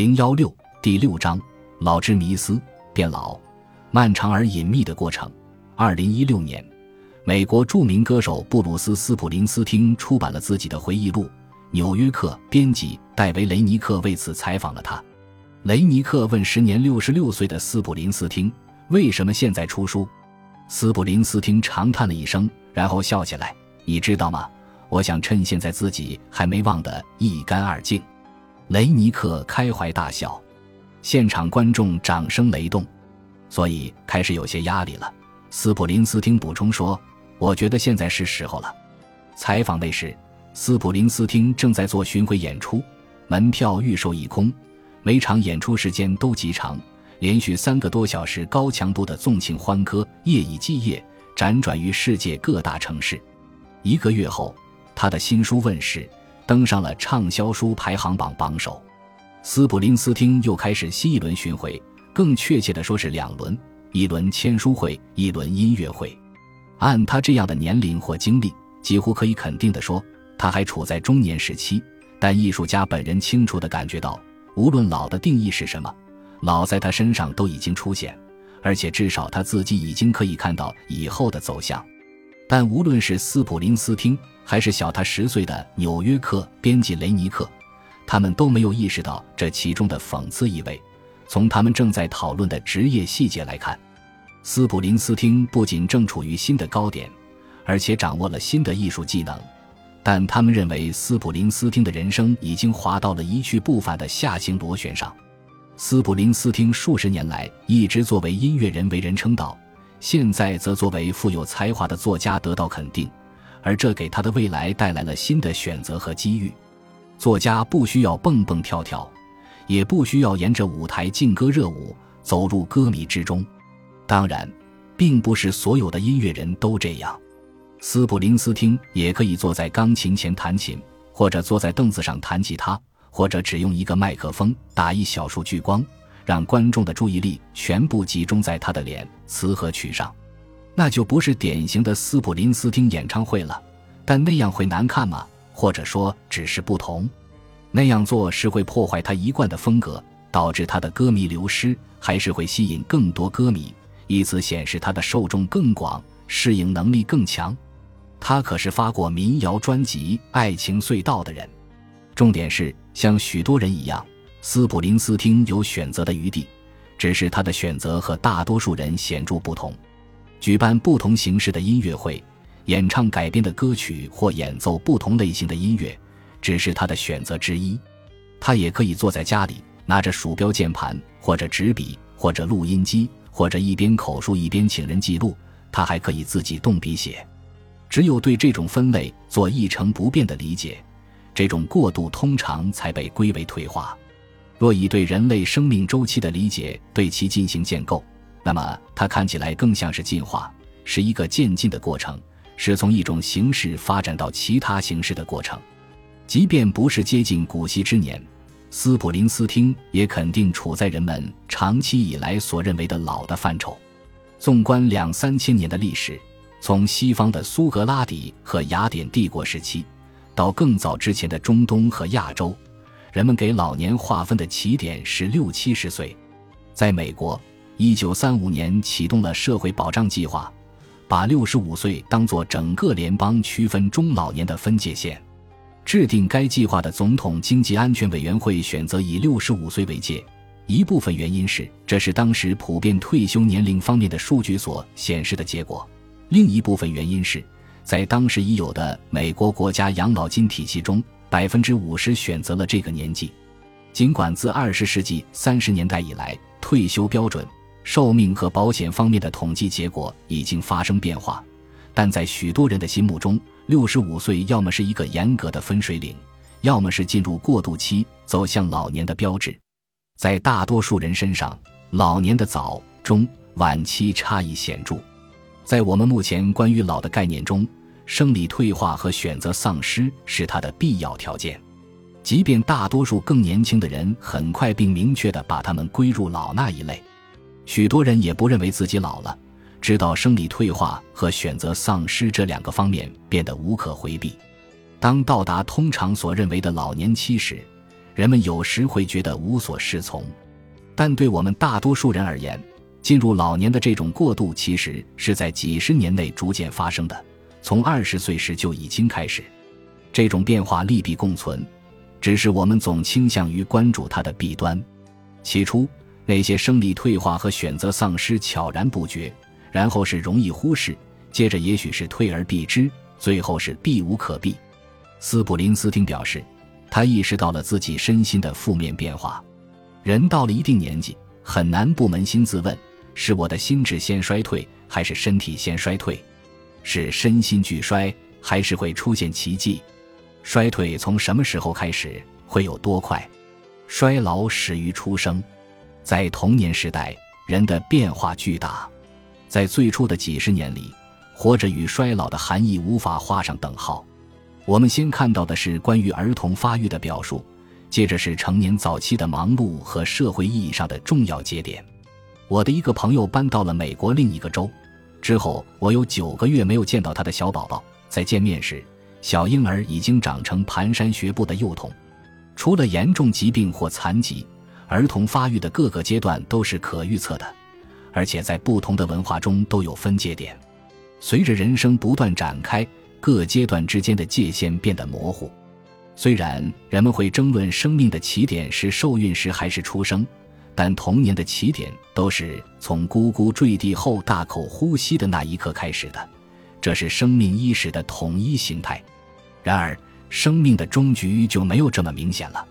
零幺六第六章：老之迷思，变老，漫长而隐秘的过程。二零一六年，美国著名歌手布鲁斯·斯普林斯汀出版了自己的回忆录。《纽约客》编辑戴维·雷尼克为此采访了他。雷尼克问时年六十六岁的斯普林斯汀：“为什么现在出书？”斯普林斯汀长叹了一声，然后笑起来：“你知道吗？我想趁现在自己还没忘得一干二净。”雷尼克开怀大笑，现场观众掌声雷动，所以开始有些压力了。斯普林斯汀补充说：“我觉得现在是时候了。”采访那时，斯普林斯汀正在做巡回演出，门票预售一空，每场演出时间都极长，连续三个多小时高强度的纵情欢歌，夜以继夜，辗转于世界各大城市。一个月后，他的新书问世。登上了畅销书排行榜榜首，斯普林斯汀又开始新一轮巡回，更确切的说是两轮：一轮签书会，一轮音乐会。按他这样的年龄或经历，几乎可以肯定的说，他还处在中年时期。但艺术家本人清楚的感觉到，无论老的定义是什么，老在他身上都已经出现，而且至少他自己已经可以看到以后的走向。但无论是斯普林斯汀，还是小他十岁的《纽约客》编辑雷尼克，他们都没有意识到这其中的讽刺意味。从他们正在讨论的职业细节来看，斯普林斯汀不仅正处于新的高点，而且掌握了新的艺术技能。但他们认为斯普林斯汀的人生已经滑到了一去不返的下行螺旋上。斯普林斯汀数十年来一直作为音乐人为人称道，现在则作为富有才华的作家得到肯定。而这给他的未来带来了新的选择和机遇。作家不需要蹦蹦跳跳，也不需要沿着舞台劲歌热舞走入歌迷之中。当然，并不是所有的音乐人都这样。斯普林斯汀也可以坐在钢琴前弹琴，或者坐在凳子上弹吉他，或者只用一个麦克风打一小束聚光，让观众的注意力全部集中在他的脸、词和曲上。那就不是典型的斯普林斯汀演唱会了，但那样会难看吗？或者说只是不同？那样做是会破坏他一贯的风格，导致他的歌迷流失，还是会吸引更多歌迷，以此显示他的受众更广，适应能力更强？他可是发过民谣专辑《爱情隧道》的人。重点是，像许多人一样，斯普林斯汀有选择的余地，只是他的选择和大多数人显著不同。举办不同形式的音乐会，演唱改编的歌曲或演奏不同类型的音乐，只是他的选择之一。他也可以坐在家里，拿着鼠标、键盘，或者纸笔，或者录音机，或者一边口述一边请人记录。他还可以自己动笔写。只有对这种分类做一成不变的理解，这种过渡通常才被归为退化。若以对人类生命周期的理解对其进行建构。那么，它看起来更像是进化，是一个渐进的过程，是从一种形式发展到其他形式的过程。即便不是接近古稀之年，斯普林斯汀也肯定处在人们长期以来所认为的老的范畴。纵观两三千年的历史，从西方的苏格拉底和雅典帝国时期，到更早之前的中东和亚洲，人们给老年划分的起点是六七十岁。在美国。一九三五年启动了社会保障计划，把六十五岁当作整个联邦区分中老年的分界线。制定该计划的总统经济安全委员会选择以六十五岁为界，一部分原因是这是当时普遍退休年龄方面的数据所显示的结果；另一部分原因是，在当时已有的美国国家养老金体系中，百分之五十选择了这个年纪。尽管自二十世纪三十年代以来，退休标准。寿命和保险方面的统计结果已经发生变化，但在许多人的心目中，六十五岁要么是一个严格的分水岭，要么是进入过渡期走向老年的标志。在大多数人身上，老年的早、中、晚期差异显著。在我们目前关于老的概念中，生理退化和选择丧失是它的必要条件。即便大多数更年轻的人很快并明确地把他们归入老那一类。许多人也不认为自己老了，直到生理退化和选择丧失这两个方面变得无可回避。当到达通常所认为的老年期时，人们有时会觉得无所适从。但对我们大多数人而言，进入老年的这种过渡其实是在几十年内逐渐发生的，从二十岁时就已经开始。这种变化利弊共存，只是我们总倾向于关注它的弊端。起初，那些生理退化和选择丧失悄然不觉，然后是容易忽视，接着也许是退而避之，最后是避无可避。斯普林斯汀表示，他意识到了自己身心的负面变化。人到了一定年纪，很难不扪心自问：是我的心智先衰退，还是身体先衰退？是身心俱衰，还是会出现奇迹？衰退从什么时候开始？会有多快？衰老始于出生，在童年时代，人的变化巨大。在最初的几十年里，活着与衰老的含义无法画上等号。我们先看到的是关于儿童发育的表述。接着是成年早期的忙碌和社会意义上的重要节点。我的一个朋友搬到了美国另一个州，之后我有九个月没有见到他的小宝宝。在见面时，小婴儿已经长成蹒跚学步的幼童。除了严重疾病或残疾，儿童发育的各个阶段都是可预测的，而且在不同的文化中都有分界点。随着人生不断展开，各阶段之间的界限变得模糊。虽然人们会争论生命的起点是受孕时还是出生，但童年的起点都是从咕咕坠地后大口呼吸的那一刻开始的，这是生命伊始的统一形态。然而，生命的终局就没有这么明显了。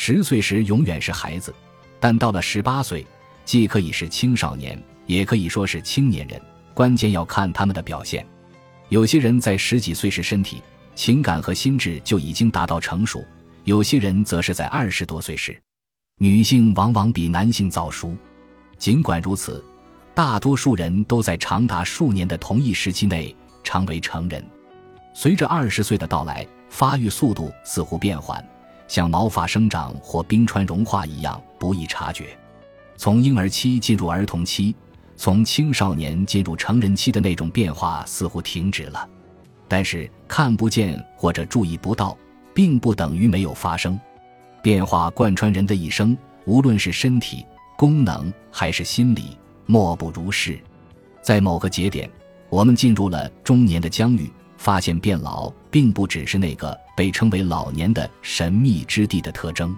十岁时永远是孩子，但到了十八岁，既可以是青少年，也可以说是青年人。关键要看他们的表现。有些人在十几岁时身体。情感和心智就已经达到成熟，有些人则是在二十多岁时。女性往往比男性早熟，尽管如此，大多数人都在长达数年的同一时期内成为成人。随着二十岁的到来，发育速度似乎变缓，像毛发生长或冰川融化一样不易察觉。从婴儿期进入儿童期，从青少年进入成人期的那种变化似乎停止了。但是看不见或者注意不到，并不等于没有发生。变化贯穿人的一生，无论是身体功能还是心理，莫不如是。在某个节点，我们进入了中年的疆域，发现变老并不只是那个被称为老年的神秘之地的特征。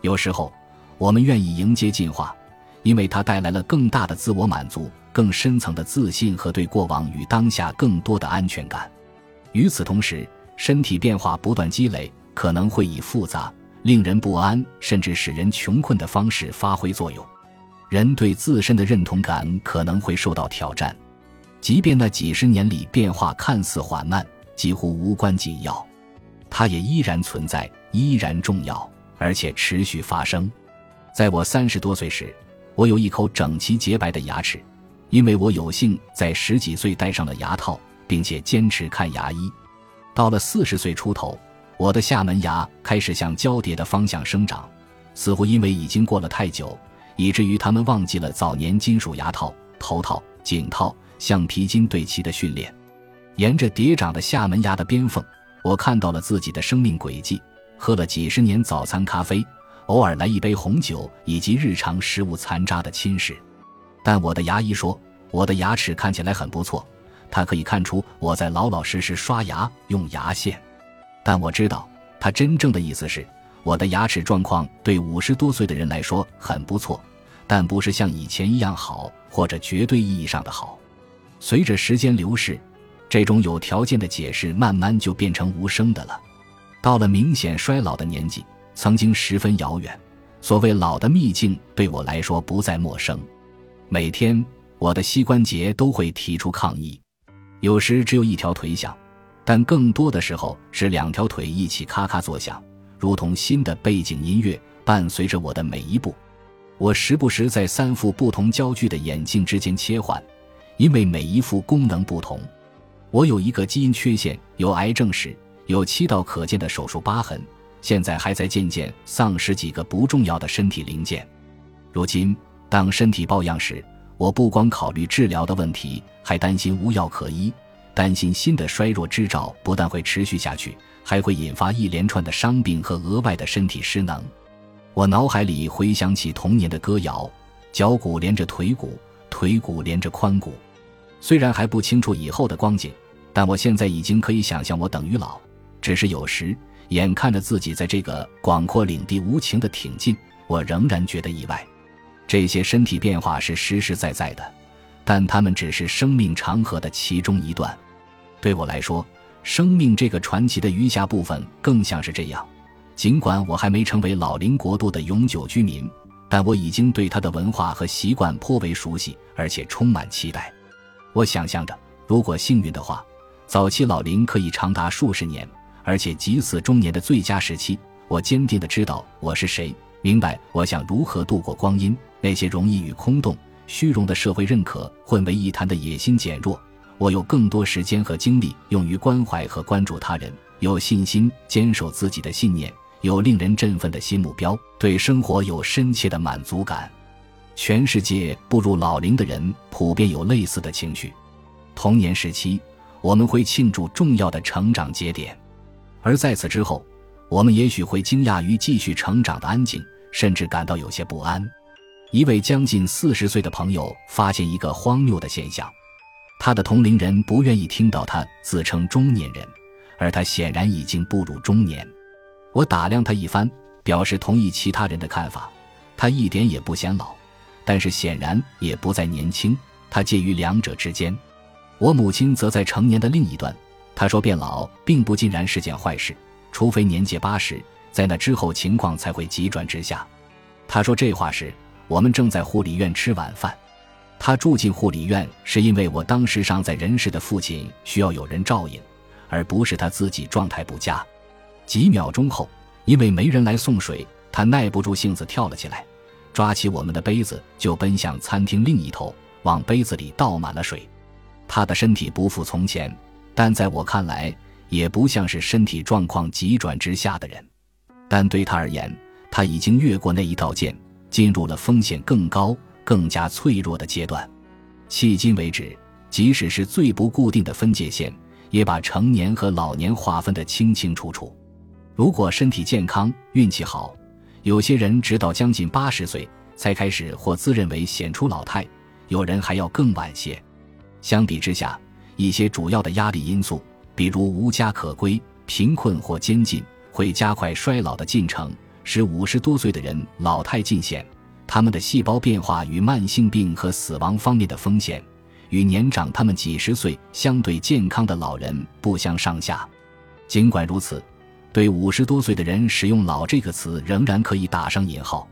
有时候，我们愿意迎接进化，因为它带来了更大的自我满足、更深层的自信和对过往与当下更多的安全感。与此同时，身体变化不断积累，可能会以复杂、令人不安，甚至使人穷困的方式发挥作用。人对自身的认同感可能会受到挑战，即便那几十年里变化看似缓慢，几乎无关紧要，它也依然存在，依然重要，而且持续发生。在我三十多岁时，我有一口整齐洁白的牙齿，因为我有幸在十几岁戴上了牙套。并且坚持看牙医，到了四十岁出头，我的下门牙开始向交叠的方向生长，似乎因为已经过了太久，以至于他们忘记了早年金属牙套、头套、颈套、橡皮筋对齐的训练。沿着叠长的下门牙的边缝，我看到了自己的生命轨迹：喝了几十年早餐咖啡，偶尔来一杯红酒，以及日常食物残渣的侵蚀。但我的牙医说，我的牙齿看起来很不错。他可以看出我在老老实实刷牙用牙线，但我知道他真正的意思是，我的牙齿状况对五十多岁的人来说很不错，但不是像以前一样好，或者绝对意义上的好。随着时间流逝，这种有条件的解释慢慢就变成无声的了。到了明显衰老的年纪，曾经十分遥远。所谓老的秘境对我来说不再陌生。每天，我的膝关节都会提出抗议。有时只有一条腿响，但更多的时候是两条腿一起咔咔作响，如同新的背景音乐伴随着我的每一步。我时不时在三副不同焦距的眼镜之间切换，因为每一副功能不同。我有一个基因缺陷，有癌症史，有七道可见的手术疤痕，现在还在渐渐丧失几个不重要的身体零件。如今，当身体抱恙时，我不光考虑治疗的问题，还担心无药可医，担心新的衰弱之兆不但会持续下去，还会引发一连串的伤病和额外的身体失能。我脑海里回想起童年的歌谣：脚骨连着腿骨，腿骨连着髋骨。虽然还不清楚以后的光景，但我现在已经可以想象我等于老。只是有时眼看着自己在这个广阔领地无情的挺进，我仍然觉得意外。这些身体变化是实实在在的，但它们只是生命长河的其中一段。对我来说，生命这个传奇的余下部分更像是这样。尽管我还没成为老龄国度的永久居民，但我已经对它的文化和习惯颇为熟悉，而且充满期待。我想象着，如果幸运的话，早期老龄可以长达数十年，而且极似中年的最佳时期。我坚定地知道我是谁，明白我想如何度过光阴。那些容易与空洞、虚荣的社会认可混为一谈的野心减弱。我有更多时间和精力用于关怀和关注他人，有信心坚守自己的信念，有令人振奋的新目标，对生活有深切的满足感。全世界步入老龄的人普遍有类似的情绪。童年时期，我们会庆祝重要的成长节点，而在此之后，我们也许会惊讶于继续成长的安静，甚至感到有些不安。一位将近四十岁的朋友发现一个荒谬的现象。他的同龄人不愿意听到他自称中年人，而他显然已经步入中年。我打量他一番，表示同意其他人的看法。他一点也不显老，但是显然也不再年轻。他介于两者之间。我母亲则在成年的另一端。她说：“变老并不尽然是件坏事，除非年届八十，在那之后情况才会急转直下。”她说这话时，我们正在护理院吃晚饭。他住进护理院，是因为我当时尚在人世的父亲需要有人照应，而不是他自己状态不佳。几秒钟后，因为没人来送水，他耐不住性子跳了起来，抓起我们的杯子就奔向餐厅另一头，往杯子里倒满了水。他的身体不复从前，但在我看来，也不像是身体状况急转直下的人。但对他而言，他已经越过那一道线，进入了风险更高。更加脆弱的阶段，迄今为止，即使是最不固定的分界线，也把成年和老年划分得清清楚楚。如果身体健康、运气好，有些人直到将近八十岁才开始或自认为显出老态，有人还要更晚些。相比之下，一些主要的压力因素，比如无家可归、贫困或监禁，会加快衰老的进程，使五十多岁的人老态尽显。他们的细胞变化与慢性病和死亡方面的风险，与年长他们几十岁相对健康的老人不相上下。尽管如此，对五十多岁的人使用“老”这个词仍然可以打上引号。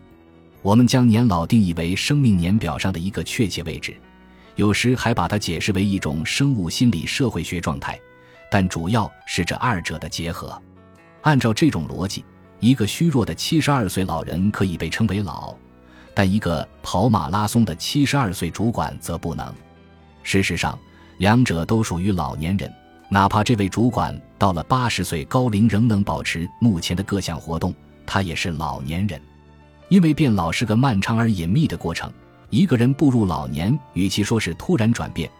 我们将年老定义为生命年表上的一个确切位置，有时还把它解释为一种生物心理社会学状态，但主要是这二者的结合。按照这种逻辑，一个虚弱的七十二岁老人可以被称为老。但一个跑马拉松的七十二岁主管则不能。事实上，两者都属于老年人。哪怕这位主管到了八十岁高龄仍能保持目前的各项活动，他也是老年人。因为变老是个漫长而隐秘的过程。一个人步入老年，与其说是突然转变，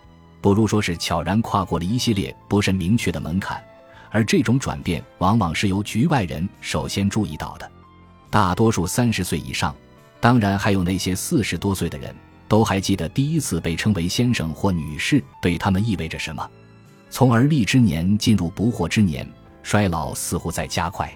不如说是悄然跨过了一系列不甚明确的门槛。而这种转变，往往是由局外人首先注意到的。大多数三十岁以上。当然，还有那些四十多岁的人，都还记得第一次被称为先生或女士对他们意味着什么。从而立之年进入不惑之年，衰老似乎在加快。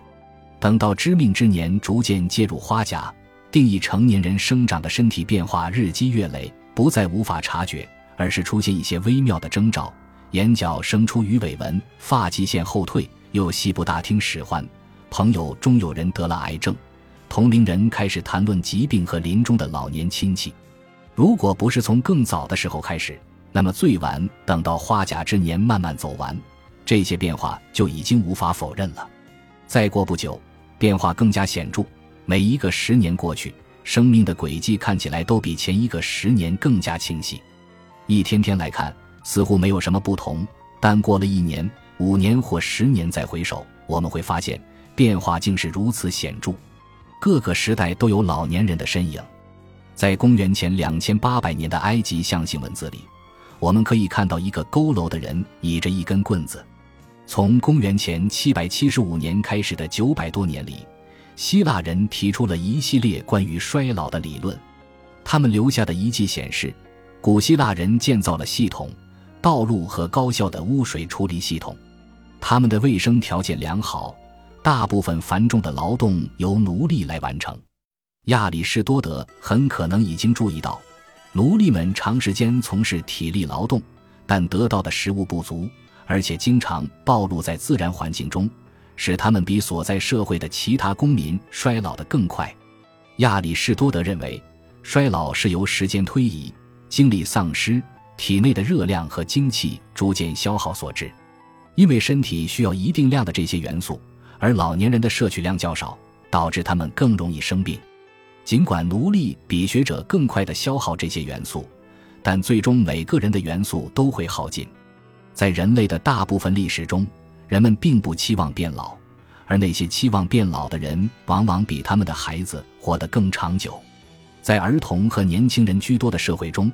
等到知命之年逐渐介入花甲，定义成年人生长的身体变化日积月累，不再无法察觉，而是出现一些微妙的征兆：眼角生出鱼尾纹，发际线后退，又细部大厅使唤。朋友中有人得了癌症。同龄人开始谈论疾病和临终的老年亲戚。如果不是从更早的时候开始，那么最晚等到花甲之年慢慢走完，这些变化就已经无法否认了。再过不久，变化更加显著。每一个十年过去，生命的轨迹看起来都比前一个十年更加清晰。一天天来看，似乎没有什么不同。但过了一年、五年或十年再回首，我们会发现变化竟是如此显著。各个时代都有老年人的身影，在公元前两千八百年的埃及象形文字里，我们可以看到一个佝偻的人倚着一根棍子。从公元前七百七十五年开始的九百多年里，希腊人提出了一系列关于衰老的理论。他们留下的遗迹显示，古希腊人建造了系统、道路和高效的污水处理系统。他们的卫生条件良好，大部分繁重的劳动由奴隶来完成。亚里士多德很可能已经注意到。奴隶们长时间从事体力劳动，但得到的食物不足，而且经常暴露在自然环境中，使他们比所在社会的其他公民衰老得更快。亚里士多德认为，衰老是由时间推移、精力丧失、体内的热量和精气逐渐消耗所致。因为身体需要一定量的这些元素，而老年人的摄取量较少，导致他们更容易生病。尽管奴隶比学者更快地消耗这些元素，但最终每个人的元素都会耗尽。在人类的大部分历史中，人们并不期望变老，而那些期望变老的人往往比他们的孩子活得更长久。在儿童和年轻人居多的社会中，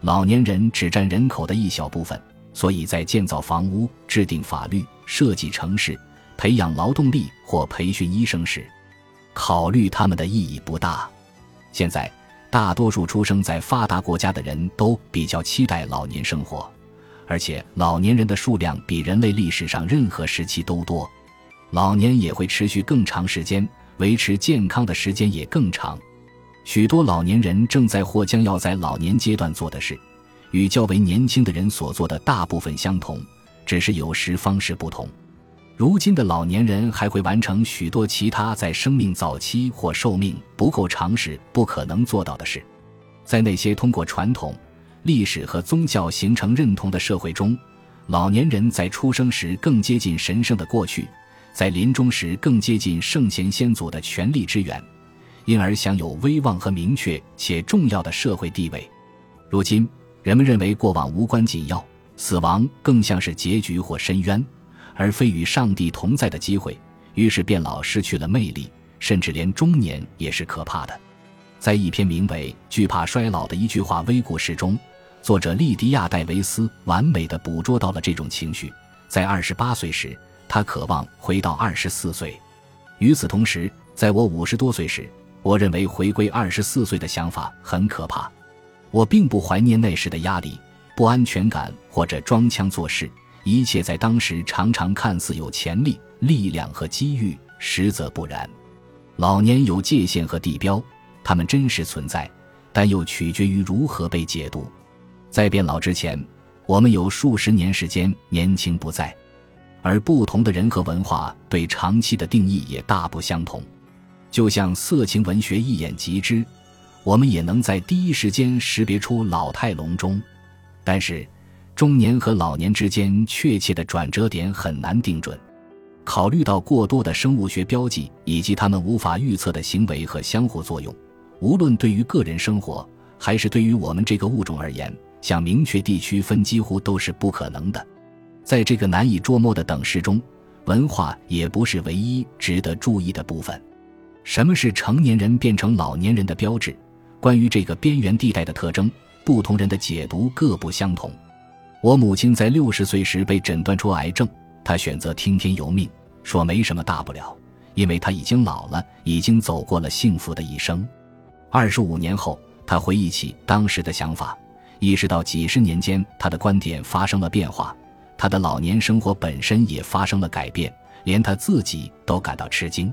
老年人只占人口的一小部分，所以在建造房屋、制定法律、设计城市、培养劳动力或培训医生时，考虑他们的意义不大。现在，大多数出生在发达国家的人都比较期待老年生活，而且老年人的数量比人类历史上任何时期都多。老年也会持续更长时间，维持健康的时间也更长。许多老年人正在或将要在老年阶段做的事，与较为年轻的人所做的大部分相同，只是有时方式不同。如今的老年人还会完成许多其他在生命早期或寿命不够长时不可能做到的事。在那些通过传统、历史和宗教形成认同的社会中，老年人在出生时更接近神圣的过去，在临终时更接近圣贤先祖的权力之源，因而享有威望和明确且重要的社会地位。如今，人们认为过往无关紧要，死亡更像是结局或深渊。而非与上帝同在的机会，于是变老失去了魅力，甚至连中年也是可怕的。在一篇名为《惧怕衰老》的一句话微故事中，作者利迪亚·戴维斯完美的捕捉到了这种情绪。在二十八岁时，他渴望回到二十四岁；与此同时，在我五十多岁时，我认为回归二十四岁的想法很可怕。我并不怀念那时的压力、不安全感或者装腔作势。一切在当时常常看似有潜力、力量和机遇，实则不然。老年有界限和地标，它们真实存在，但又取决于如何被解读。在变老之前，我们有数十年时间年轻不在，而不同的人和文化对长期的定义也大不相同。就像色情文学一眼即知，我们也能在第一时间识别出老态龙钟，但是。中年和老年之间确切的转折点很难定准，考虑到过多的生物学标记以及他们无法预测的行为和相互作用，无论对于个人生活还是对于我们这个物种而言，想明确地区分几乎都是不可能的。在这个难以捉摸的等式中，文化也不是唯一值得注意的部分。什么是成年人变成老年人的标志？关于这个边缘地带的特征，不同人的解读各不相同。我母亲在六十岁时被诊断出癌症，她选择听天由命，说没什么大不了，因为她已经老了，已经走过了幸福的一生。二十五年后，她回忆起当时的想法，意识到几十年间她的观点发生了变化，她的老年生活本身也发生了改变，连她自己都感到吃惊。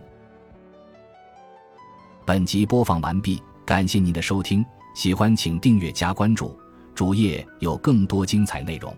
本集播放完毕，感谢您的收听，喜欢请订阅加关注。主页有更多精彩内容。